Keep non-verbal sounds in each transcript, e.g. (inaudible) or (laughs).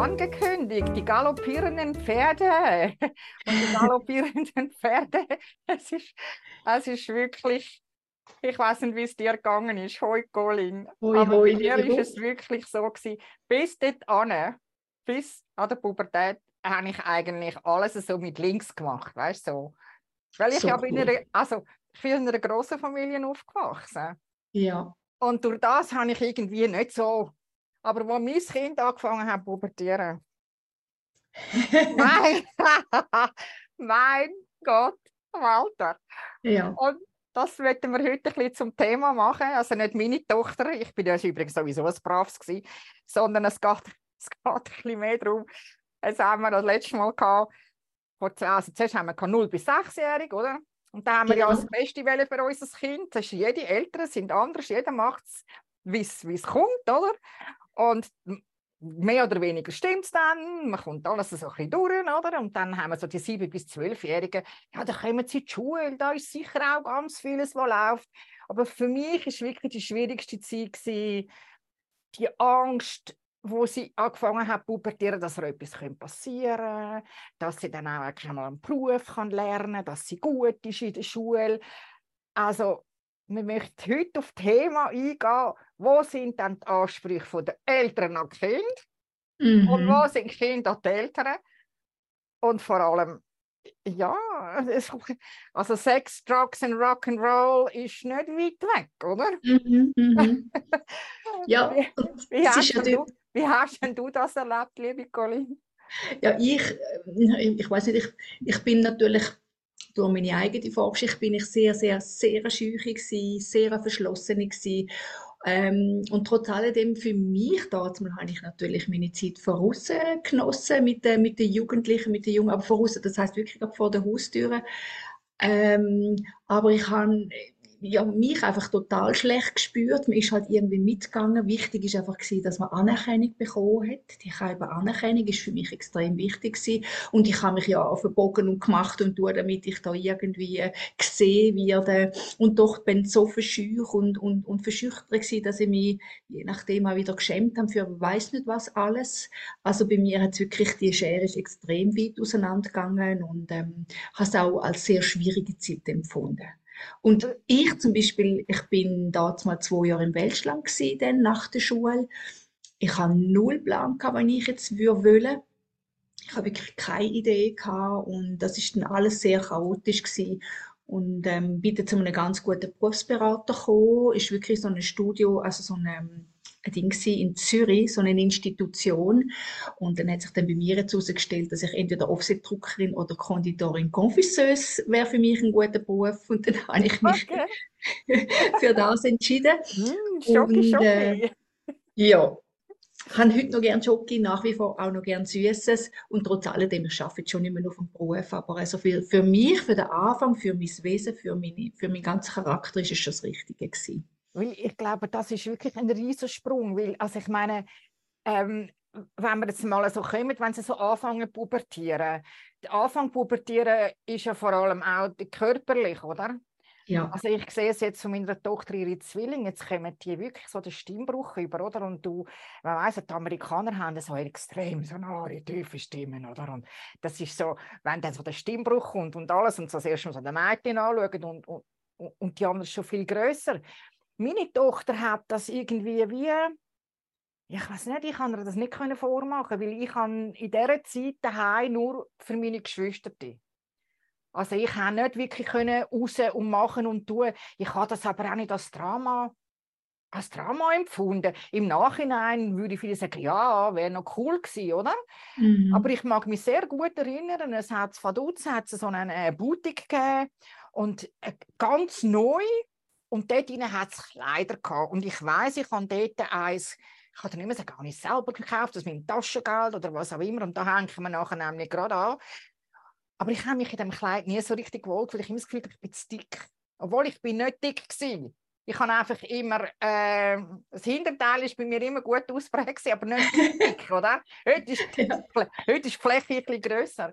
angekündigt, die galoppierenden Pferde. (laughs) Und die galoppierenden Pferde, es ist, es ist wirklich, ich weiß nicht, wie es dir gegangen ist, hoi Colin. Hoi, Aber hoi, bei mir ist es wirklich so gewesen, bis dort bis an der Pubertät, habe ich eigentlich alles so mit links gemacht, weißt du? So. Weil ich so cool. in einer, also ich bin in einer grossen Familie aufgewachsen. Ja. Und durch das habe ich irgendwie nicht so aber wo mein Kind angefangen hat zu pubertieren, (laughs) mein, (laughs) mein Gott, Walter. Ja. Und das wollten wir heute ein bisschen zum Thema machen. Also nicht meine Tochter, ich bin ja übrigens sowieso ein Braves gewesen, sondern es geht, es geht ein bisschen mehr darum, es haben wir das letzte Mal gehabt, also zuerst haben wir 0 bis 6-jährig, oder? Und da haben wir ja das Beste für unser Kind. Das ist jede Eltern sind anders, jeder macht es, wie es kommt, oder? Und mehr oder weniger stimmt es dann, man kommt alles so ein bisschen durch, oder? Und dann haben wir so die 7- bis 12-Jährigen, ja, da kommen sie in die Schule, da ist sicher auch ganz vieles, was läuft. Aber für mich ist wirklich die schwierigste Zeit gewesen, die Angst, wo sie angefangen zu pubertieren, dass ihr etwas passieren könnte, dass sie dann auch schon mal einen Beruf lernen kann, dass sie gut ist in der Schule. Also wir möchten heute auf das Thema eingehen, wo sind dann die Ansprüche der Eltern an die Kinder mhm. und wo sind die Kinder an die Eltern. Und vor allem, ja, (laughs) also Sex, Drugs und Rock'n'Roll ist nicht weit weg, oder? Mhm, mhm. (laughs) ja, wie, wie, hast ja du, wie hast denn du das erlebt, liebe Colin? Ja, ich, äh, ich weiß nicht, ich, ich bin natürlich durch meine eigene Vorgeschichte bin ich sehr, sehr, sehr schüchig gewesen, sehr verschlossen gewesen. Ähm, und trotz alledem für mich damals habe ich natürlich meine Zeit voraus genossen mit, äh, mit den Jugendlichen, mit den Jungen, aber voraus, das heißt wirklich vor der Haustüre. Ähm, aber ich habe ja, mich einfach total schlecht gespürt. Man ist halt irgendwie mitgegangen. Wichtig ist einfach gewesen, dass man Anerkennung bekommen hat. Die Scheibe Anerkennung ist für mich extrem wichtig gewesen. Und ich habe mich ja verbogen und gemacht und tue, damit ich da irgendwie gesehen werde. Und doch bin ich so verschüch und, und, und verschüchtert gewesen, dass ich mich je nachdem auch wieder geschämt habe für weiß nicht was alles. Also bei mir hat wirklich die Schere ist extrem weit auseinandergegangen und ähm, habe es auch als sehr schwierige Zeit empfunden. Und ich zum Beispiel, ich bin damals mal zwei Jahre im Welschland gewesen, nach der Schule. Ich habe null Plan gehabt, was ich jetzt wollte. Ich habe wirklich keine Idee gehabt und das ist dann alles sehr chaotisch gewesen. Und ähm, bin dann zu einem ganz guten Berufsberater gekommen, ist wirklich so ein Studio, also so ein ein Ding in Zürich, so eine Institution. Und dann hat sich dann bei mir jetzt herausgestellt, dass ich entweder Offsetdruckerin oder Konditorin Confisseuse wäre für mich ein guter Beruf. Und dann (laughs) habe ich mich okay. (laughs) für das entschieden. Mm, Schoki, und, äh, ja, ich habe heute noch gerne Schoki, nach wie vor auch noch gerne Süßes und trotz alledem, ich arbeite schon immer noch auf dem Beruf, aber also für, für mich, für den Anfang, für mein Wesen, für, meine, für meinen ganzen Charakter ist es schon das Richtige gewesen. Weil ich glaube, das ist wirklich ein Riesensprung, weil, also ich meine, ähm, wenn wir jetzt mal so kommen, wenn sie so anfangen zu pubertieren, der Anfang pubertieren ist ja vor allem auch körperlich, oder? Ja. Also ich sehe es jetzt von meiner Tochter, ihre Zwillinge, jetzt kommen die wirklich so den Stimmbruch über, oder? Und du, man weiss, die Amerikaner haben so extrem so eine tiefe Stimmen, oder? Und das ist so, wenn dann so der Stimmbruch kommt und alles und so das erste Mal so den Mädchen anschauen und, und, und die anderen schon viel größer meine Tochter hat das irgendwie wie, ich weiß nicht, ich kann ihr das nicht vormachen, weil ich in dieser Zeit daheim nur für meine Geschwister also ich konnte nicht wirklich raus und machen und tun. Ich habe das aber auch nicht als Drama, als Drama empfunden. Im Nachhinein würde ich vielleicht sagen, ja, wäre noch cool gewesen, oder? Mhm. Aber ich mag mich sehr gut erinnern, es hat von Dutz hat so eine Boutique gegeben und äh, ganz neu und dort hat es Kleider gehabt. Und ich weiß, ich habe dort eins, ich habe dann immer habe ich selber gekauft, mit dem Taschengeld oder was auch immer. Und da hängen wir nachher nämlich gerade an. Aber ich habe mich in diesem Kleid nie so richtig wohl, weil ich immer das Gefühl habe, ich bin zu dick. Obwohl ich bin nicht dick war. Ich habe einfach immer, äh, das Hinterteil ist bei mir immer gut ausprägt, aber nicht dick, (laughs) oder? Heute ist, die, heute ist die Fläche ein bisschen grösser.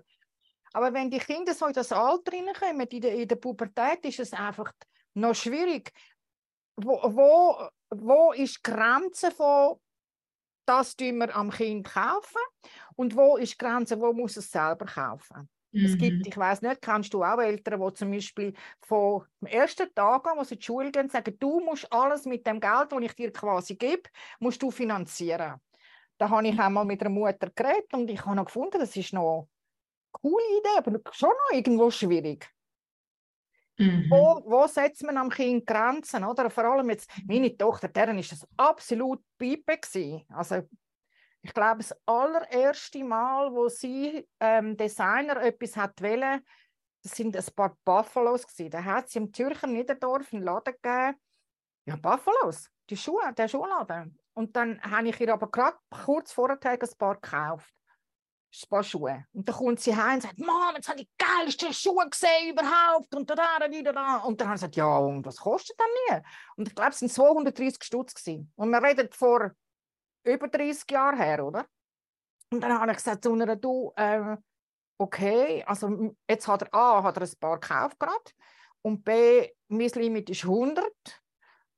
Aber wenn die Kinder so in das Alter hineinkommen, in der, in der Pubertät, ist es einfach noch schwierig. Wo, wo, wo ist die Grenze von das tun wir am Kind kaufen und wo ist die Grenze, wo muss es selber kaufen. Mhm. Es gibt, ich weiß nicht, kennst du auch Eltern, die zum Beispiel vom ersten Tag an, wo sie in die Schule gehen, sagen, du musst alles mit dem Geld, das ich dir quasi gebe, musst du finanzieren. Da habe ich einmal mit einer Mutter geredet und ich habe noch gefunden, das ist noch eine coole Idee, aber schon noch irgendwo schwierig. Mhm. Wo, wo setzt man am Kind Grenzen? Oder? Vor allem jetzt, meine Tochter, deren ist das absolut Pipe Also ich glaube, das allererste Mal, wo sie ähm, Designer etwas hat wollen, das sind ein paar Buffalos gewesen. Da hat sie im Zürcher Niederdorf einen Laden gegeben. Ja, Buffalos, die Schuhe, der Schuhladen. Und dann habe ich ihr aber gerade kurz vorher ein paar gekauft ein paar Schuhe. Und dann kommt sie heim und sagt, Mom, jetzt habe ich die geilsten Schuhe gesehen überhaupt. Und da, da, wieder da. Und dann haben sie gesagt, ja, und was kostet denn nie? Und ich glaube, es waren 230 Stutz. Und wir reden vor über 30 Jahren her, oder? Und dann habe ich gesagt zu einer, du, äh, okay, also jetzt hat er A, hat er ein paar gekauft gerade. Und B, mein Limit ist 100.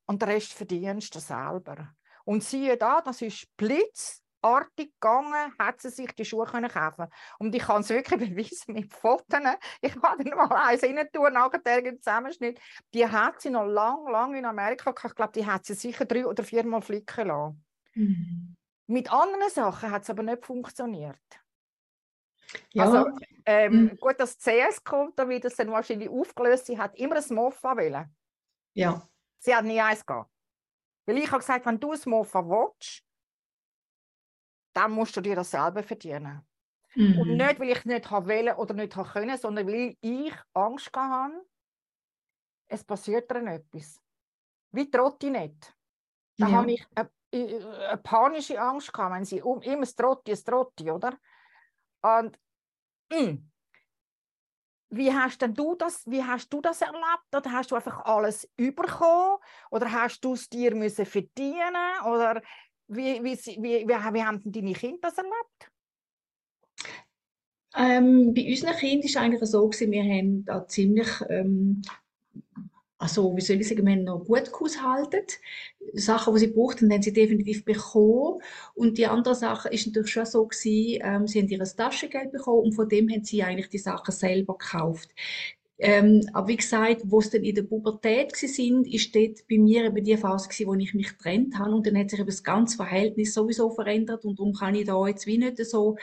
Und den Rest verdienst du selber. Und siehe da, das ist Blitz artig gegangen, hat sie sich die Schuhe können kaufen Und ich kann es wirklich (laughs) beweisen mit Fotos. Ich kann dann mal eins rein tun, nachher den Zusammenschnitt. Die hat sie noch lang, lang in Amerika gehabt. Ich glaube, die hat sie sicher drei oder viermal flicken lassen. Mhm. Mit anderen Sachen hat es aber nicht funktioniert. Ja. Also, ähm, mhm. gut, dass CS kommt, da wird es dann wahrscheinlich aufgelöst. Sie hat immer ein Mofa wählen. Ja. Sie hat nie eins gehabt. Weil ich habe gesagt, wenn du ein Mofa willst, dann musst du dir das selber verdienen. Mhm. Und nicht, weil ich nicht wollen oder nicht können, sondern weil ich Angst hatte, es passiert dann etwas. Wie Trotti nicht. Da ja. habe ich eine, eine, panische Angst gehabt, wenn sie um immer das Trotti, das Trotti, oder? Und mh, mm, wie hast denn du das, wie hast du das erlebt? Oder hast du einfach alles überkommen? Oder hast du es dir müssen verdienen? Oder wie, wie, wie, wie, wie haben deine Kinder das erlebt? Ähm, bei unseren Kindern war es eigentlich so, gewesen, wir haben da ziemlich, ähm, also wie soll ich sagen, wir haben noch gut gehaushaltet. Sachen, die sie brauchten, haben sie definitiv bekommen. Und die andere Sache ist natürlich schon so gewesen, ähm, sie haben ihr Taschengeld bekommen und von dem haben sie eigentlich die Sachen selber gekauft. Ähm, aber wie gesagt, wo es dann in der Pubertät sind, ist dort bei mir eben die Phase gewesen, wo ich mich getrennt habe und dann hat sich eben das ganze Verhältnis sowieso verändert und darum kann ich da jetzt wie nicht so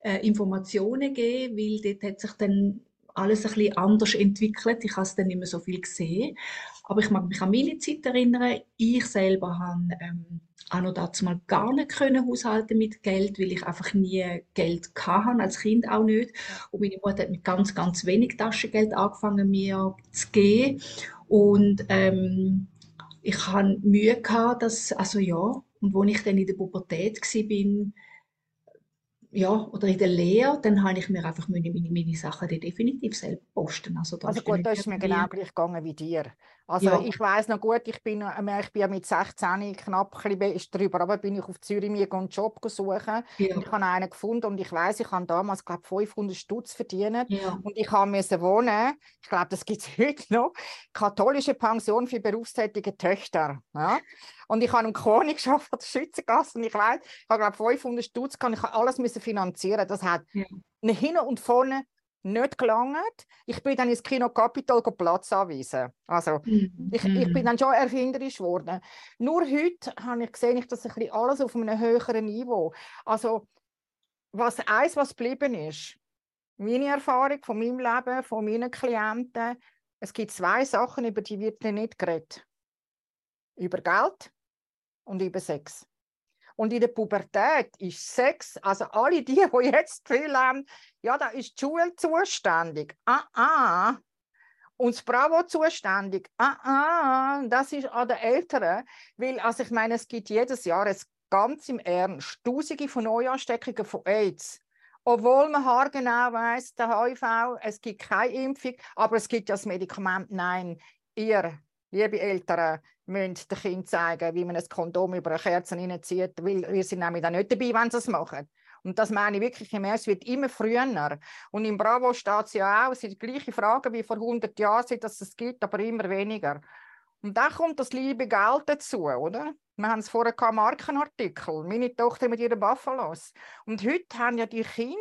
äh, Informationen geben, weil dort hat sich dann alles ein bisschen anders entwickelt. Ich habe es dann nicht mehr so viel gesehen. Aber ich mag mich an meine Zeit erinnern. Ich selber habe ähm, auch noch dazu mal gar nicht können haushalten mit Geld, weil ich einfach nie Geld hatte, als Kind auch nicht. Und meine Mutter hat mit ganz, ganz wenig Taschengeld angefangen, mir zu geben. Und ähm, ich hatte Mühe gehabt, dass, also ja, und als ich dann in der Pubertät war, ja, oder in der Lehre, dann habe ich mir einfach meine, meine, meine Sachen definitiv selber posten. Also, also gut, das ist mir genau gleich gegangen wie dir. Also ja. ich weiß noch gut, ich bin, äh, ich bin mit 16 knapp bisschen drüber, aber bin ich auf Zürich mir einen Job suchen. Ja. Und ich habe einen gefunden und ich weiß, ich habe damals glaube 500 Stutz verdient ja. und ich habe müssen wohnen. Ich glaube, das gibt es (laughs) heute noch. Katholische Pension für berufstätige Töchter. Ja? Und ich habe im Krone geschafft, an der Schützengasse. Und ich weiß, ich habe glaube 500 Stutz, kann ich alles müssen finanzieren. Das hat ja. hin und vorne nicht gelangt. Ich bin dann ins Kino Capital Platz anweisen. Also mhm. ich, ich bin dann schon erfinderisch geworden. Nur heute habe ich gesehen, ich das ein bisschen alles auf einem höheren Niveau. Also was eins, was geblieben ist, meine Erfahrung von meinem Leben, von meinen Klienten, es gibt zwei Sachen, über die wird nicht geredet. Über Geld und über Sex. Und in der Pubertät ist Sex, also alle die, die jetzt viel haben, ja, da ist die Schule zuständig. Ah, ah. Und das Bravo zuständig. Ah, ah. Das ist an den Eltern. Weil, also ich meine, es gibt jedes Jahr, es ganz im Ernst, Tausende von Neuansteckungen von AIDS. Obwohl man haargenau weiß, der HIV, es gibt keine Impfung, aber es gibt ja das Medikament. Nein, ihr, liebe Eltern, müsst den Kind zeigen, wie man ein Kondom über eine Kerze reinzieht, weil wir sind nämlich dann nicht dabei, wenn sie es machen. Und das meine ich wirklich im es wird immer früher. Und im Bravo steht es ja auch, es sind die gleichen Fragen wie vor 100 Jahren, dass es gibt, aber immer weniger. Und da kommt das liebe Geld dazu, oder? Wir haben es vorher gehabt, Markenartikel. Meine Tochter mit ihren Buffalos. Und heute haben ja die Kinder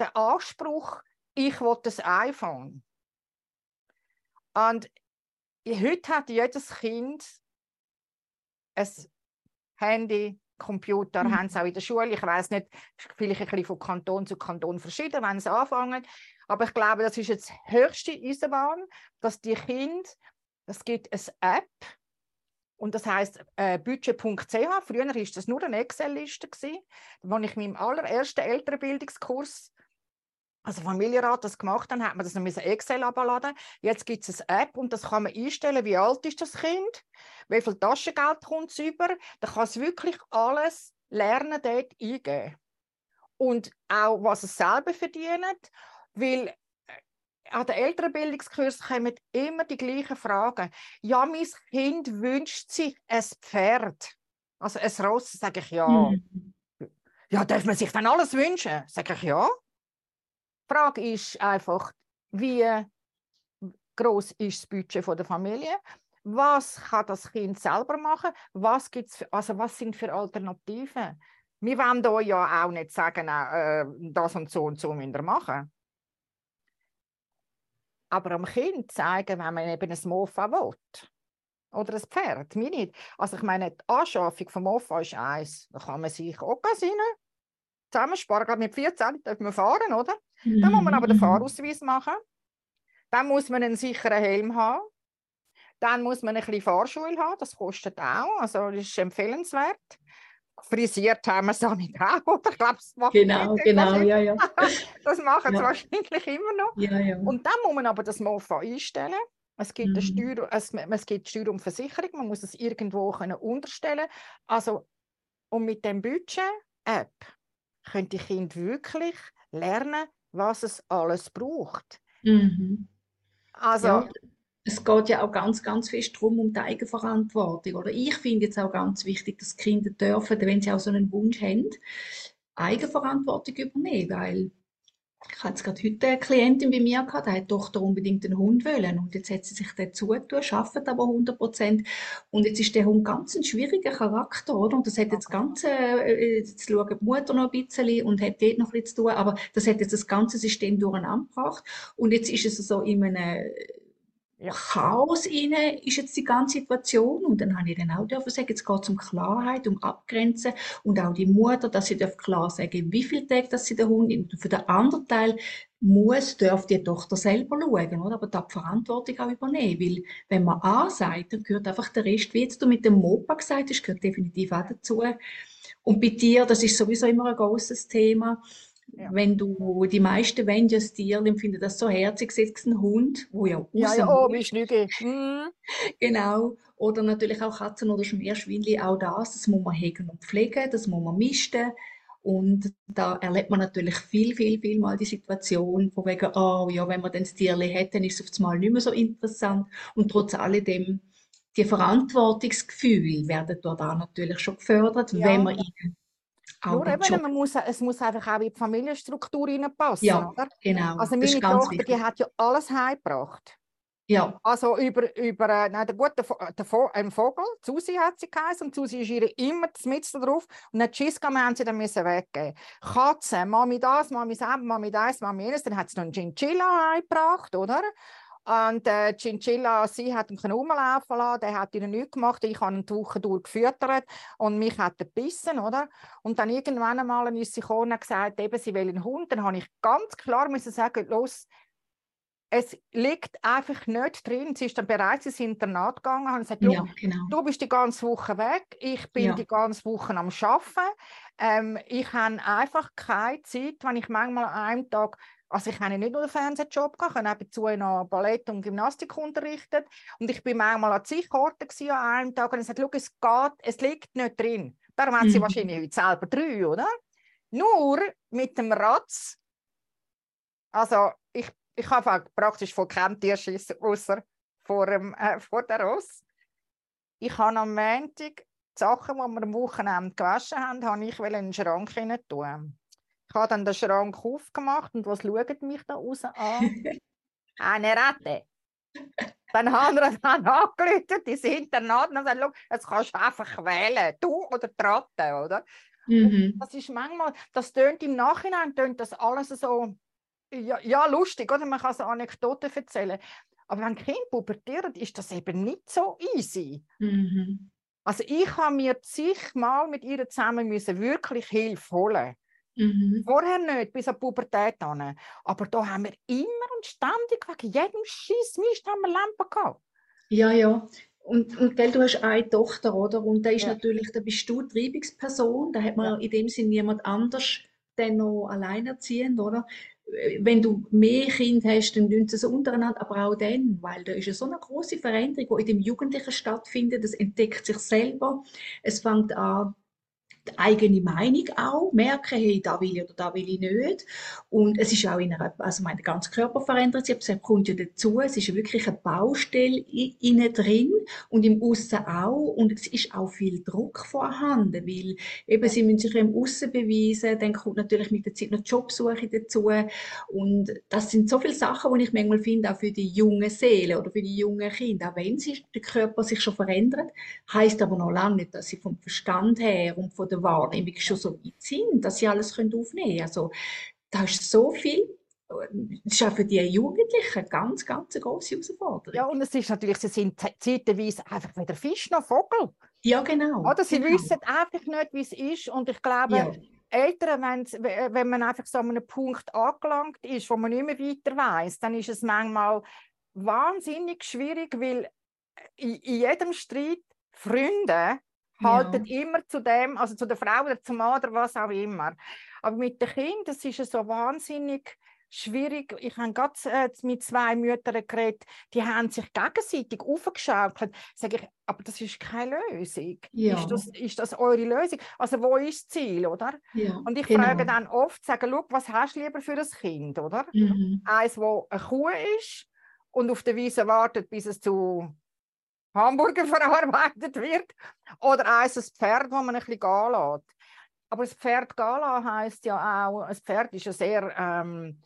den Anspruch, ich will das iPhone. Und heute hat jedes Kind ein Handy, Computer, mhm. haben sie auch in der Schule. Ich weiß nicht, vielleicht ein bisschen von Kanton zu Kanton verschieden, wenn sie anfangen. Aber ich glaube, das ist jetzt höchste Eisenbahn, dass die Kinder, es gibt eine App, und das heißt äh, budget.ch. Früher war das nur eine Excel-Liste, wo ich meinem allerersten Elternbildungskurs also Familienrat das gemacht haben, hat man das noch mit Excel abladen. Jetzt gibt es eine App und das kann man einstellen, wie alt ist das Kind, wie viel Taschengeld kommt es über. Da kann es wirklich alles lernen dort eingeben. Und auch, was es selber verdient, weil äh, an den Elternbildungskursen kommen immer die gleichen Fragen. Ja, mein Kind wünscht sich ein Pferd. Also ein Ross, sage ich ja. Mhm. Ja, darf man sich dann alles wünschen? Sage ich ja. Die Frage ist einfach, wie groß ist das Budget der Familie? Was kann das Kind selber machen? Was, gibt's für, also was sind für Alternativen? Wir wollen hier ja auch nicht sagen, äh, das und so und so müssen wir machen. Aber am Kind zeigen, wenn man eben ein Mofa will. Oder ein Pferd, mir nicht. Also ich meine, die Anschaffung vom Mofa ist eins. Da kann man sich auch zusammensparen. Gerade mit 14 dürfen wir fahren, oder? Mhm. Dann muss man aber den mhm. Fahrausweis machen. Dann muss man einen sicheren Helm haben. Dann muss man ein bisschen Fahrschule haben, das kostet auch, also das ist empfehlenswert. Frisiert haben wir es auch (laughs) nicht auch, oder? Ich glaube, das macht Genau, genau, ja, ja. (laughs) das machen sie ja. wahrscheinlich immer noch. Ja, ja. Und dann muss man aber das MOFA einstellen. Es gibt, mhm. Steuer, es, es gibt Steuer und Versicherung, man muss es irgendwo können unterstellen Also, und mit dem Budget-App können die Kinder wirklich lernen, was es alles braucht. Mhm. Also, ja, es geht ja auch ganz, ganz fest darum, um die Eigenverantwortung. Oder ich finde jetzt auch ganz wichtig, dass Kinder dürfen, wenn sie auch so einen Wunsch haben, Eigenverantwortung übernehmen, weil ich hatte gerade heute eine Klientin bei mir gehabt, die hat die Tochter unbedingt einen Hund wollen. Und jetzt hat sie sich dazu getan, arbeitet aber 100 Prozent. Und jetzt ist der Hund ganz ein schwieriger Charakter, oder? Und das hat jetzt ganze, äh, jetzt schaut die Mutter noch ein bisschen und hat dort noch ein bisschen zu tun, aber das hat jetzt das ganze System durcheinander gebracht. Und jetzt ist es so in einem Chaos inne ist jetzt die ganze Situation. Und dann habe ich dann auch dürfen sagen, jetzt geht es um Klarheit, um Abgrenzen. Und auch die Mutter, dass sie klar sagen, wie viel Tage dass sie den Hund und für den anderen Teil muss, darf die Tochter selber schauen, oder? aber da die Verantwortung auch übernehmen, weil wenn man A sagt, dann gehört einfach der Rest, wie jetzt du mit dem Mopa gesagt hast, gehört definitiv auch dazu. Und bei dir, das ist sowieso immer ein großes Thema, ja. Wenn du, die meisten ja Tierchen, finden das so herzig, setzt ein Hund, wo ja Ja, ja, oh, wie Schnüge. Mhm. (laughs) Genau. Oder natürlich auch Katzen oder Meerschweinchen, auch das, das muss man hegen und pflegen, das muss man misten. Und da erlebt man natürlich viel, viel, viel mal die Situation, von wegen, oh ja, wenn man dann das Tierchen hat, dann ist es auf einmal nicht mehr so interessant. Und trotz alledem, die Verantwortungsgefühle werden dort auch natürlich schon gefördert, ja. wenn man ihnen nur eben, man muss, es muss einfach auch in die Familienstruktur reinpassen. Ja, oder? genau. Also meine Tochter, wichtig. die hat ja alles heimgebracht. Ja. Also über, über äh, nein, der gute der, ein Vogel, Susi hat sie geheißen, und Susi ist ihr immer mit drauf und dann Tschüss haben sie dann müssen weggeben. Katze, Mami das, Mami das, Mami das, Mami jenes, dann hat sie noch einen Chinchilla heimgebracht, oder? Und äh, Chinchilla, sie hat ihn rumlaufen lassen, der hat ihnen nichts gemacht, ich habe ihn die Woche durchgefüttert und mich hat er gebissen, oder? Und dann irgendwann einmal ist sie gekommen und gesagt, eben, sie will einen Hund. Dann habe ich ganz klar müssen sagen, los, es liegt einfach nicht drin. Sie ist dann bereits ins Internat gegangen und gesagt, ja, genau. du bist die ganze Woche weg, ich bin ja. die ganze Woche am Arbeiten. Ähm, ich habe einfach keine Zeit, wenn ich manchmal an einem Tag also ich habe nicht nur einen Fernsehjob gehabt, ich habe nebenzu noch Ballett und Gymnastik unterrichtet und ich bin manchmal an zig Orten an einem Tag und ich sagte, es geht, es liegt nicht drin. Darum hat sie mhm. wahrscheinlich heute selber drei, oder? Nur mit dem Ratz, also ich, ich habe praktisch von keinem Tierschiss außer vor, dem, äh, vor der Ross. Ich habe am Montag die Sachen, die wir am Wochenende gewaschen haben, habe ich in den Schrank tun. Ich habe dann den Schrank aufgemacht und was schaut mich da raus an? (laughs) Eine Ratte. Dann haben wir dann angerufen, die sind dann und gesagt, jetzt kannst du einfach wählen, du oder die Ratte, oder? Mhm. Das ist manchmal, das tönt im Nachhinein, tönt das alles so, ja, ja, lustig, oder? Man kann so Anekdoten erzählen. Aber wenn Kind pubertieren, ist das eben nicht so easy. Mhm. Also ich habe mir zigmal mit ihr zusammen müssen wirklich Hilfe holen. Mhm. Vorher nicht, bis an die Pubertät an. Aber da haben wir immer und ständig wegen jedem Schiss Mist haben wir Lampen gehabt. Ja, ja. Und, und gell, du hast eine Tochter, oder? Und da ist ja. natürlich, da bist du Treibungsperson, da hat man ja. in dem Sinne niemand anders dann noch alleinerziehend, oder? wenn du mehr Kinder hast, dann tun sie es untereinander, aber auch dann, weil da ist ja so eine große Veränderung, die in dem Jugendlichen stattfindet. Das entdeckt sich selber. Es fängt an, die eigene Meinung auch merken, hey, da will ich oder da will ich nicht. Und es ist auch in einer, also meine ganze Körper verändert sich, es kommt ja dazu, es ist wirklich eine Baustelle innen drin und im Aussen auch. Und es ist auch viel Druck vorhanden, weil eben sie müssen sich im Aussen beweisen, dann kommt natürlich mit der Zeit noch Jobsuche dazu. Und das sind so viele Sachen, die ich manchmal finde, auch für die jungen Seelen oder für die jungen Kinder, auch wenn sie, der Körper sich schon verändert, heißt aber noch lange nicht, dass sie vom Verstand her und von der Wahrnehmung schon so weit sind, dass sie alles aufnehmen können. Also da ist so viel das ist auch für die Jugendlichen eine ganz, ganz große Herausforderung. Ja, und es ist natürlich, sie sind zeitweise einfach weder Fisch noch Vogel. Ja, genau. Oder sie genau. wissen einfach nicht, wie es ist. Und ich glaube, ja. Eltern, wenn man einfach so an einem Punkt angelangt ist, wo man nicht mehr weiter weiß, dann ist es manchmal wahnsinnig schwierig, weil in, in jedem Streit Freunde halten ja. immer zu dem, also zu der Frau oder zum Mann oder was auch immer. Aber mit den Kindern, das ist so wahnsinnig schwierig. Ich habe gerade äh, mit zwei Müttern geredet, die haben sich gegenseitig aufgeschaukelt. Sage ich, aber das ist keine Lösung. Ja. Ist, das, ist das eure Lösung? Also wo ist das Ziel, oder? Ja, und ich genau. frage dann oft, sage, was hast du lieber für ein Kind, oder? Mhm. Eins, wo eine Kuh ist und auf der Wiese wartet, bis es zu Hamburger (laughs) verarbeitet wird. Oder eins, ein Pferd, das man ein bisschen gehen lässt. Aber das Pferd gehen heisst ja auch, ein Pferd ist ja sehr ähm,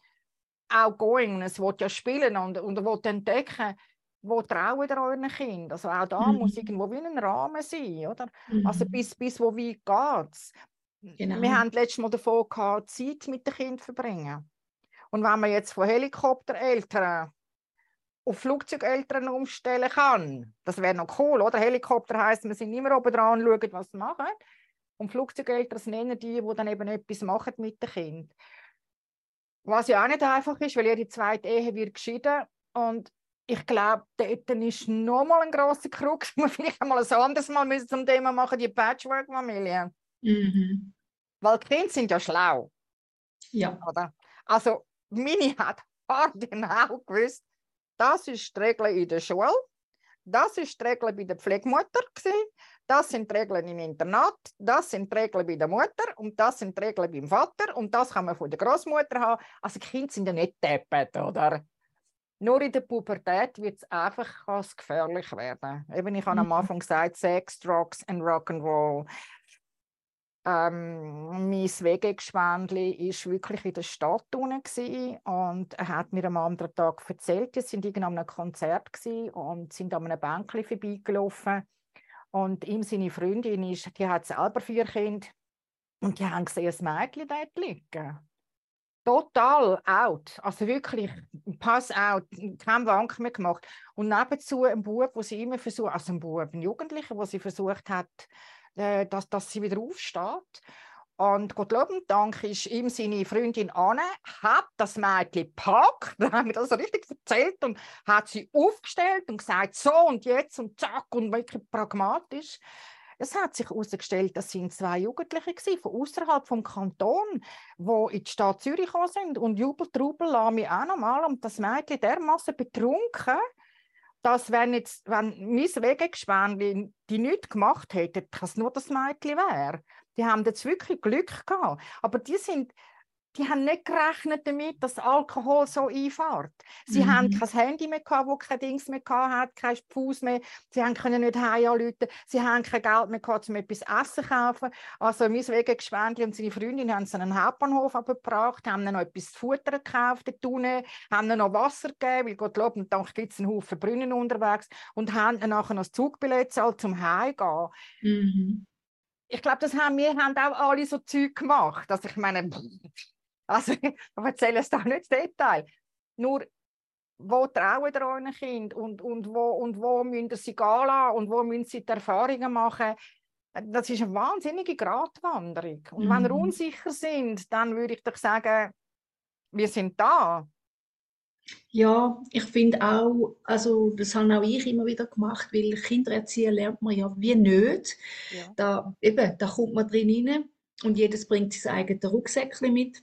outgoing, es will ja spielen und, und will entdecken, wo trauen ihr euren Kindern? Also auch da mhm. muss irgendwo wie ein Rahmen sein, oder? Mhm. Also bis, bis wo wie geht es? Genau. Wir haben letztes Mal davon gehabt, Zeit mit den Kindern verbringen. Und wenn man jetzt von Helikoptereltern auf Flugzeugeltern umstellen kann. Das wäre noch cool, oder? Helikopter heißt, wir sind immer oben dran und schauen, was sie machen. Und Flugzeugeltern sind die, die dann eben etwas machen mit dem Kind. Was ja auch nicht einfach ist, weil jede zweite Ehe wird geschieden. Und ich glaube, dort ist nochmal ein grosser Krux. (laughs) Wir vielleicht einmal ein anderes Mal müssen zum Thema machen, die Patchwork-Familie. Mhm. Weil die Kinder sind ja schlau. Ja. Oder? Also, meine hat hart genau gewusst, das ist die Regel in der Schule. Das ist die Regel bei der Pflegemutter. Das sind die Regeln im Internat. Das sind die Regeln bei der Mutter. Und das sind die Regeln beim Vater. Und das kann man von der Großmutter haben. Also, die Kinder sind ja nicht deppert, oder? Nur in der Pubertät wird es einfach gefährlich werden. Eben, ich habe mhm. am Anfang gesagt, Sex, Drugs und Rock'n'Roll. Ähm, mein Wegegeschwändli war wirklich in der Stadt unten und er hat mir am anderen Tag erzählt, wir sind an einem Konzert und sind an einem Bänkchen vorbeigelaufen. Und ihm, seine Freundin, ist, die hat selber vier Kinder und die haben gesehen, ein Mädchen dort liegen. Total out, also wirklich pass out, kein Wank mehr gemacht. Und nebenzu ein Bub, wo sie immer versucht, also ein Bub, ein Jugendlicher, wo sie versucht hat, äh, dass, dass sie wieder aufsteht. Und Gott lob und Dank ist ihm seine Freundin Anne, hat das Mädchen gepackt, (laughs) da haben wir das richtig erzählt und hat sie aufgestellt und gesagt, so und jetzt und zack und wirklich pragmatisch. Es hat sich herausgestellt, das sind zwei Jugendliche gewesen, von außerhalb vom Kanton, die in die Stadt Zürich gekommen sind und Jubeltrubel lassen mich auch nochmal und das Mädchen dermaßen betrunken, dass wenn jetzt, wenn mein Wegegeschwändchen die nichts gemacht hätte, dass nur das Mädchen wäre. Die haben jetzt wirklich Glück gehabt. Aber die sind, die haben nicht gerechnet damit, dass Alkohol so einfährt. Sie mhm. haben kein Handy mehr gehabt, wo kein Dings mehr hat, kein Fuß mehr. Sie haben können nicht heim. Sie haben kein Geld mehr gehabt, um etwas Essen zu kaufen. Also mein Wegegeschwendli und seine Freundin haben sie einen Hauptbahnhof abgebracht, haben ihnen noch etwas zu Futter gekauft, Tunne, haben ihnen noch Wasser gegeben, weil Gott lobt und Dank gibt es einen Haufen Brunnen unterwegs und haben ihnen nachher noch das Zugbillett zahlt, zum Heimgehen. Mhm. Ich glaube, das haben wir haben auch alle so Zeug gemacht. Also ich meine, also (laughs) ich erzähle es da nicht das Detail. Nur, wo trauen ihr euren Kind und, und, wo, und wo müssen sie gehen lassen und wo müssen sie die Erfahrungen machen? Das ist eine wahnsinnige Gratwanderung. Und mhm. wenn ihr unsicher sind, dann würde ich doch sagen, wir sind da. Ja, ich finde auch, also das habe auch ich immer wieder gemacht, weil Kindererziehen lernt man ja wie nicht. Ja. Da, eben, da kommt man drin rein und jedes bringt sein eigenes Rucksäckchen mit.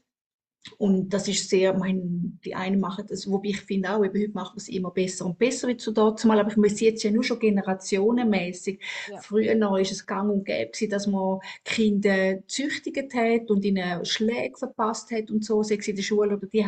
Und das ist sehr, mein, die einen machen das, wobei ich finde auch, eben heute machen wir es immer besser und besser wie zu dort mal, aber ich sehe jetzt ja nur schon generationenmäßig. Ja. Früher noch ist es gang und gäbe dass man Kinder züchtigt hat und ihnen Schläge verpasst hat und so, sei es in der Schule oder die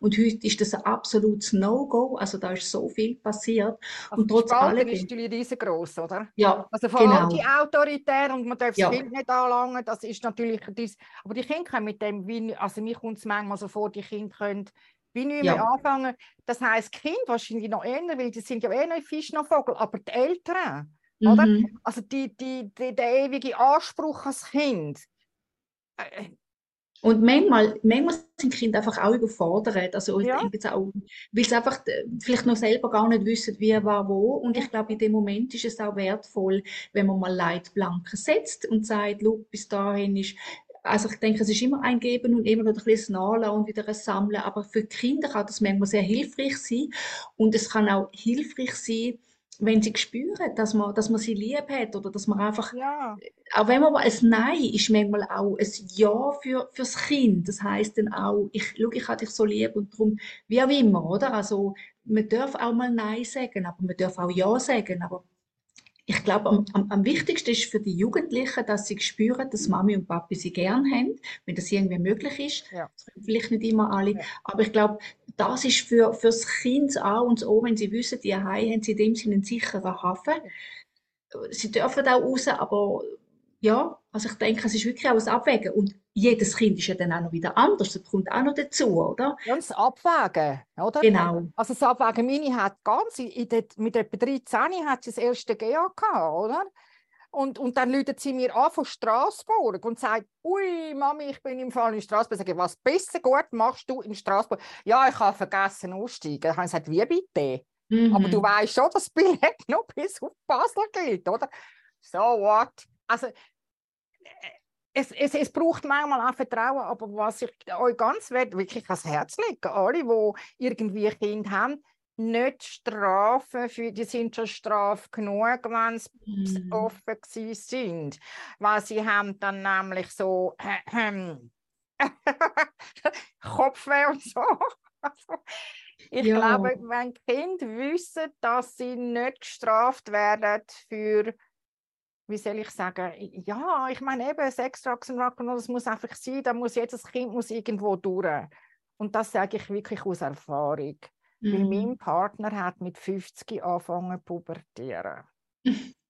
Und heute ist das ein absolutes No-Go, also da ist so viel passiert. Also und trotz allem. ist natürlich riesengroß, oder? Ja, Also vor genau. allem die autoritär und man darf ja. das Kind nicht anlangen, das ist natürlich, das, aber die Kinder können mit dem, wie, also mir kommt es manchmal so vor, die Kinder können wie nicht mehr ja. anfangen. Das heisst, Kind wahrscheinlich noch eher, weil die sind ja eh noch Fisch noch Vogel, aber die Eltern, mhm. oder? Also die, die, die, der ewige Anspruch als Kind. Äh, und manchmal, manchmal sind Kinder einfach auch überfordert. Also ja. auch, weil sie einfach äh, vielleicht noch selber gar nicht wissen, wie, war, wo. Und ich glaube, in dem Moment ist es auch wertvoll, wenn man mal Leitplanken setzt und sagt, bis dahin ist also ich denke, es ist immer ein Geben und immer wieder ein bisschen Nachlassen und wieder ein Sammeln, aber für Kinder kann das manchmal sehr hilfreich sein und es kann auch hilfreich sein, wenn sie spüren, dass man, dass man sie lieb hat oder dass man einfach, ja. auch wenn man mal ein Nein ist, manchmal auch ein Ja für, fürs Kind. Das heißt dann auch, ich, schau, ich habe dich so lieb und darum, wie auch immer, oder? Also, man darf auch mal Nein sagen, aber man darf auch Ja sagen, aber ich glaube, am, am, am, wichtigsten ist für die Jugendlichen, dass sie spüren, dass Mami und Papi sie gern haben, wenn das irgendwie möglich ist. Ja. Vielleicht nicht immer alle, ja. aber ich glaube, das ist für, für das Kind A und O, wenn sie wissen, die Hai haben sie in dem Sinne einen sicheren Hafen. Sie dürfen auch raus, aber ja, also ich denke, es ist wirklich auch ein Abwägen. Und jedes Kind ist ja dann auch noch wieder anders. Das kommt auch noch dazu, oder? Ja, das Abwägen, oder? Genau. Also das Abwägen, meine hat ganz, in der, mit etwa 13 hat sie das erste GA gehabt, oder? Und, und dann läutet sie mir an von Straßburg und sagt, ui, Mami, ich bin im Fall in Straßburg. Ich sage, was besser gut machst du in Straßburg? Ja, ich habe vergessen aussteigen. Dann habe ich gesagt, wie bitte? Mhm. Aber du weißt schon, dass das (laughs) Billett noch bis auf Basel geht, oder? So what? Also es, es, es braucht manchmal auch Vertrauen, aber was ich euch ganz wert, wirklich ans Herz lege, alle, die irgendwie Kinder haben, nicht strafen, für, die sind schon straf genug, wenn sie mm. offen sind. Weil sie haben dann nämlich so äh, äh, (laughs) Kopfweh und so. Also, ich ja. glaube, wenn Kinder wissen, dass sie nicht gestraft werden für wie soll ich sagen, ja, ich meine eben, Sex, Drugs und Rock'n'Roll, das muss einfach sein, da muss jedes Kind muss irgendwo durch. Und das sage ich wirklich aus Erfahrung. Mhm. Weil mein Partner hat mit 50 angefangen zu pubertieren. (laughs)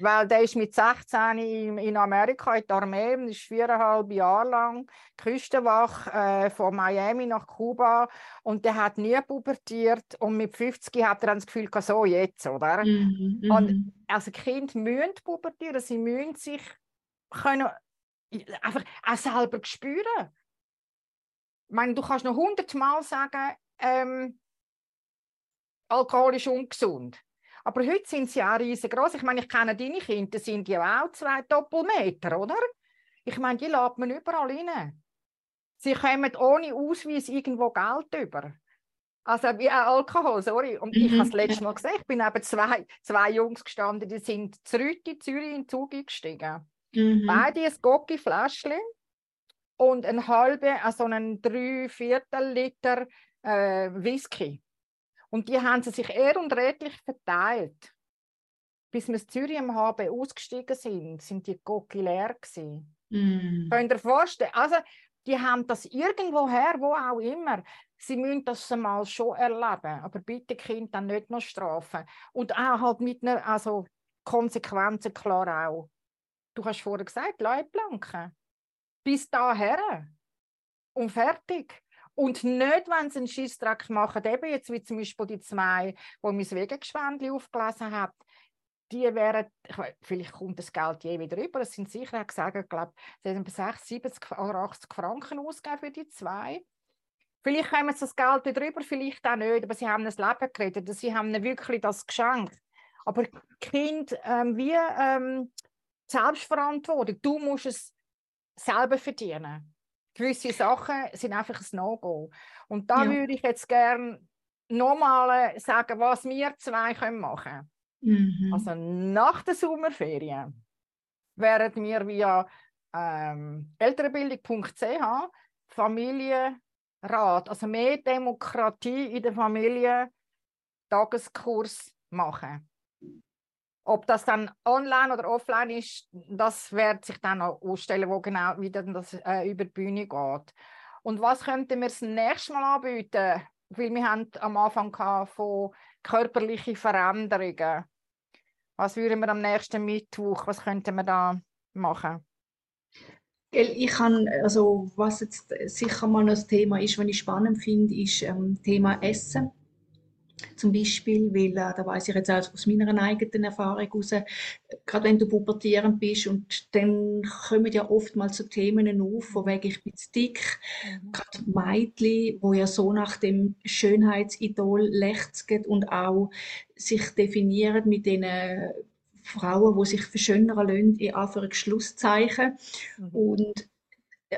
Weil der ist mit 16 in, in Amerika in der Armee, ist viereinhalb Jahre lang Küstenwach äh, von Miami nach Kuba und der hat nie pubertiert und mit 50 hat er dann das Gefühl gehabt, so jetzt, oder? Mhm, und mhm. also Kind müssen pubertieren, sie müssen sich können einfach auch selber spüren. Ich meine, du kannst noch hundertmal sagen, ähm, Alkohol ist ungesund. Aber heute sind sie auch riesengroß. Ich meine, ich kenne deine Kinder, sind ja auch zwei Doppelmeter, oder? Ich meine, die lädt man überall rein. Sie kommen ohne Ausweis irgendwo Geld über. Also wie Alkohol, sorry. Und mhm. ich habe das letzte Mal gesehen, ich bin eben zwei, zwei Jungs gestanden, die sind zurück in Zürich in den Zug gestiegen. Mhm. Beide ein Gocki-Fläschchen und ein halbe, also einen drei Viertel Liter äh, Whisky. Und die haben sie sich ehr und redlich verteilt. Bis wir in Zürich am HB ausgestiegen sind, sind die Gocki leer gewesen. Mm. Könnt ihr vorstellen? Also, die haben das irgendwoher, wo auch immer. Sie müssen das mal schon erleben, aber bitte Kind dann nicht noch strafen. Und auch halt mit einer, also Konsequenzen klar auch. Du hast vorher gesagt, Leitplanken. Bis daher. Und fertig. Und nicht, wenn sie einen Schissdreck machen, eben jetzt wie zum Beispiel die zwei, die mein Wegengeschwändchen aufgelesen haben, die wären, vielleicht kommt das Geld je wieder rüber, es sind sicher auch gesagt, ich glaube, sie haben 6, 70 oder 80 Franken ausgegeben für die zwei. Vielleicht kommen sie das Geld wieder rüber, vielleicht auch nicht, aber sie haben ein Leben gerettet, sie haben wirklich das Geschenk. Aber Kind, ähm, wie ähm, Selbstverantwortung, du musst es selber verdienen gewisse Sachen sind einfach ein No-Go. Und da ja. würde ich jetzt gerne nochmal sagen, was wir zwei können machen können. Mhm. Also nach der Sommerferien werden wir via ähm, elternbildung.ch Familienrat, also mehr Demokratie in der Familie, Tageskurs machen. Ob das dann online oder offline ist, das wird sich dann auch ausstellen, wo genau wieder das äh, über die Bühne geht. Und was könnten wir das nächste Mal anbieten? Weil wir haben am Anfang von körperlichen Veränderungen. Was würden wir am nächsten Mittwoch, was könnten wir da machen? Ich kann, also was jetzt sicher mal ein Thema ist, was ich spannend finde, ist ähm, Thema Essen zum Beispiel, weil äh, da weiß ich jetzt auch aus meiner eigenen Erfahrung heraus, gerade wenn du pubertierend bist und dann kommen ja oftmals so Themen auf, von wegen ich bin zu dick, mhm. gerade Mädchen, wo ja so nach dem Schönheitsidol lechzen und auch sich definieren mit den Frauen, die sich verschönern lassen, in Anführungszeichen. Mhm. Und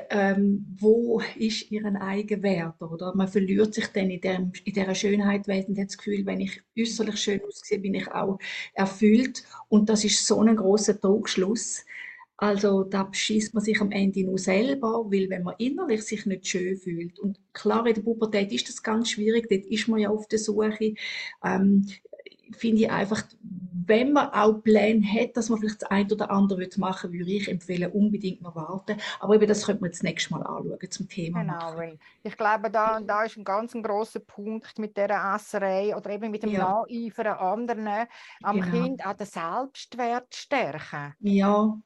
ähm, wo ist ihren Eigenwert oder? Man verliert sich dann in, dem, in dieser Schönheit, weil hat das Gefühl, wenn ich äußerlich schön aussehe, bin ich auch erfüllt. Und das ist so ein großer Trugschluss. Also da schießt man sich am Ende nur selber, weil wenn man innerlich sich nicht schön fühlt. Und klar in der Pubertät ist das ganz schwierig, dort ist man ja auf der Suche, ähm, finde ich einfach, wenn man auch Pläne hat, dass man vielleicht das eine oder andere machen würde, würde ich empfehlen, unbedingt noch warten. Aber eben das könnte man das nächste Mal anschauen zum Thema. Genau, weil ich glaube, da, da ist ein ganz ein grosser Punkt mit dieser Esserei oder eben mit dem ja. Nacheifern anderen am genau. Kind auch den Selbstwert stärken. Ja,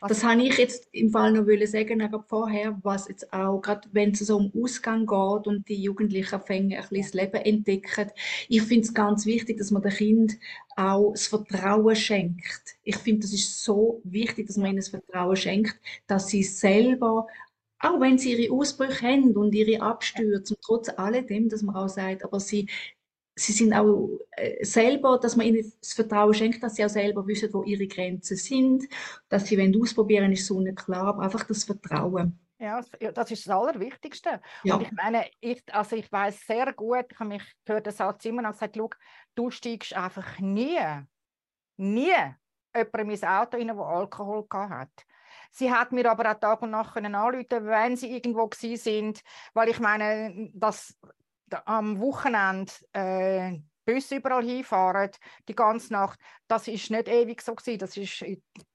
das habe ich jetzt im Fall noch wollen sagen, vorher, was jetzt auch, gerade wenn es so um Ausgang geht und die Jugendlichen fangen ein bisschen das Leben entdecken, ich finde es ganz wichtig, dass man dem Kind auch das Vertrauen schenkt. Ich finde, das ist so wichtig, dass man ihnen das Vertrauen schenkt, dass sie selber auch wenn sie ihre Ausbrüche haben und ihre Abstürze, trotz alledem, dass man auch sagt, aber sie sie sind auch äh, selber, dass man ihnen das Vertrauen schenkt, dass sie auch selber wissen, wo ihre Grenzen sind, dass sie wenn ausprobieren, ist so nicht klar, aber einfach das Vertrauen. Ja, das ist das Allerwichtigste. Ja. Und ich meine, ich, also ich weiß sehr gut, ich habe mich gehört den Satz immer noch gesagt, du steigst einfach nie, nie jemand in mein Auto rein, der Alkohol hat. Sie hat mir aber auch Tag und Nacht anrufen wenn sie irgendwo sind, weil ich meine, das am Wochenende äh, Busse überall hinfahren, die ganze Nacht, das ist nicht ewig so gewesen. Das ist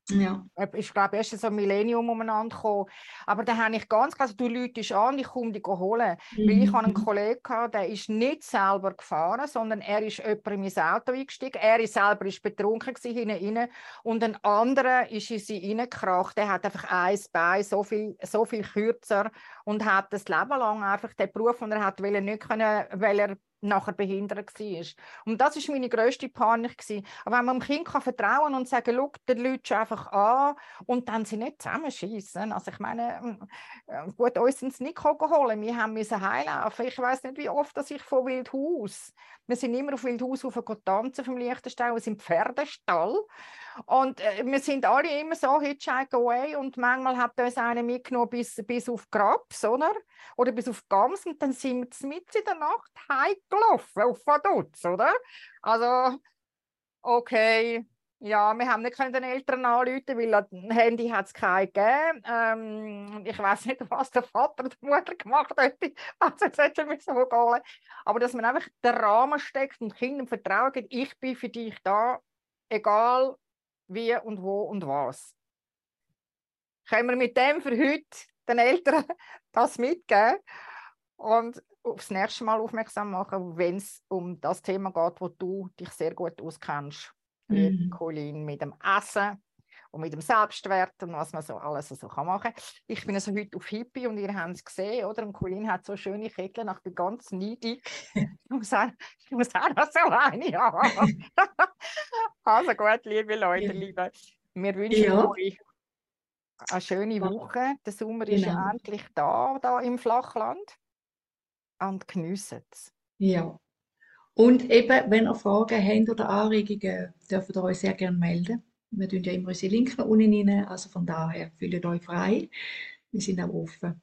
ja. Ich glaube, erst so ein Millennium umeinander gekommen. Aber da habe ich ganz klar, also, du läutest an, ich komme dich holen. Mhm. Weil ich habe einen mhm. Kollegen gehabt, der ist nicht selber gefahren, sondern er ist jemand in mein Auto eingestiegen. Er ist selber ist betrunken gewesen, hinten Und ein anderer ist in sie reingekracht. Der hat einfach ein Bein so viel, so viel kürzer und hat das Leben lang einfach den Beruf, den er hat, weil er nicht können, weil er nachher behindert war. Und das ist meine grösste Panik. Gewesen. Aber wenn man dem Kind kann vertrauen und sagen, schau, der Leute einfach an und dann sie nicht zusammenschießen. Also ich meine, äh, gut, uns sind sie nicht geholt. Wir haben müssen heilaufen. Ich weiß nicht, wie oft dass ich von Wildhaus, wir sind immer auf Wildhaus auf tanzen vom Liechtenstein, wir sind Pferdestall und äh, wir sind alle immer so hitchhike away und manchmal hat uns einer mitgenommen bis, bis auf Grabs, oder? Oder bis auf Gams und dann sind wir mit in der Nacht heimgelaufen auf Vaduz, oder? Also, okay, ja, wir haben nicht den Eltern anrufen, weil ein Handy hat es kein gegeben. Ähm, ich weiß nicht, was der Vater oder die Mutter gemacht hätte. Also jetzt hätte mich so gehen. Aber dass man einfach den Rahmen steckt und Kindern vertrauen, ich bin für dich da, egal wie und wo und was. Können wir mit dem für heute den Eltern (laughs) das mitgeben und aufs nächste Mal aufmerksam machen, wenn es um das Thema geht, wo du dich sehr gut auskennst, mhm. Colin, mit dem Essen und mit dem Selbstwert und was man so alles so kann machen kann. Ich bin also heute auf Hippie und ihr habt es gesehen, oder? Und Colin hat so schöne Ketten, ich bin ganz neidig. ich, muss auch, ich muss auch noch so eine haben. (laughs) also gut, liebe Leute, liebe, wir wünschen ja. euch eine schöne Woche. Der Sommer genau. ist ja genau. endlich da, da im Flachland. Und geniessen es. Ja. Und eben, wenn ihr Fragen habt oder Anregungen, dürft ihr euch sehr gerne melden. Wir tun ja immer unsere Links unten rein, also von daher fühlt euch frei. Wir sind auch offen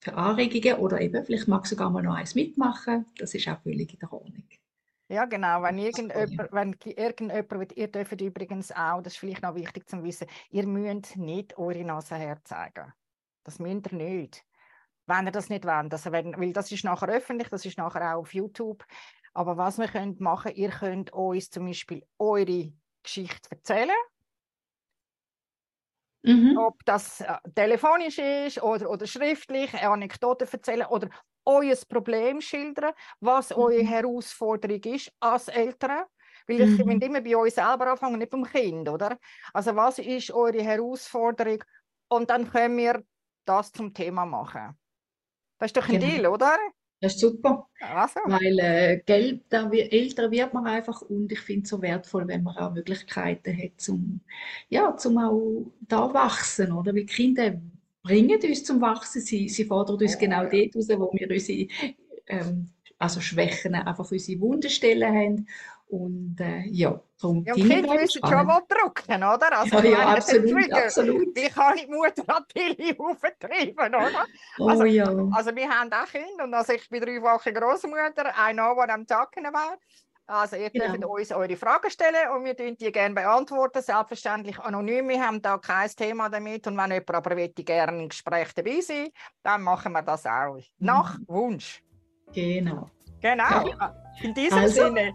für Anregungen oder eben, vielleicht mag sogar mal noch eins mitmachen. Das ist auch völlig in der Ordnung. Ja, genau. Wenn irgendjemand, wenn irgendjemand ihr dürft übrigens auch, das ist vielleicht noch wichtig zu wissen, ihr müsst nicht eure Nase herzeigen. Das müsst ihr nicht. Wenn ihr das nicht wollt. Also wenn, weil das ist nachher öffentlich, das ist nachher auch auf YouTube. Aber was wir könnt machen, ihr könnt uns zum Beispiel eure Geschichte erzählen. Mhm. Ob das äh, telefonisch ist oder, oder schriftlich, Anekdoten erzählen oder euer Problem schildern, was mhm. eure Herausforderung ist als Eltern. Weil ich mhm. immer bei euch selber anfangen, nicht beim Kind, oder? Also was ist eure Herausforderung? Und dann können wir das zum Thema machen. Das ist doch ein genau. Deal, oder? Das ist super. Also. Weil äh, Geld, da wir, älter wird man einfach und ich finde es so wertvoll, wenn man auch Möglichkeiten hat, zum, ja, zum auch da wachsen, oder? Weil Kinder bringen uns zum Wachsen, sie, sie fordern uns oh, genau ja. dort raus, wo wir unsere ähm, also Schwächen einfach unsere Wundenstellen haben und äh, ja, darum ja, Kinder müssen schon mal drücken, oder? Also, ja, ja absolut, absolut. Wie kann ich die Mutter natürlich (laughs) auftreiben, oder? Oh, also, ja. also wir haben auch Kinder und also ich bin dreifache Großmutter, ein der am Tacken war. Also ihr dürft genau. uns eure Fragen stellen und wir dürfen die gerne beantworten, selbstverständlich anonym. Wir haben da kein Thema damit und wenn jemand aber möchte, gerne im Gespräch dabei sein, dann machen wir das auch. Nach mhm. Wunsch. Genau. Genau. Ja. In diesem also, Sinne.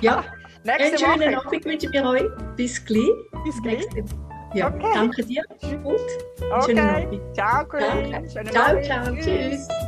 Ja, (laughs) einen schönen Woche. Abend wünschen wir euch. Bis gleich. Bis gleich. Ja, okay. danke dir. Gut. Okay. Schönen Abend. Ciao, Corinne. Ciao, ciao. Tschüss. Tschüss.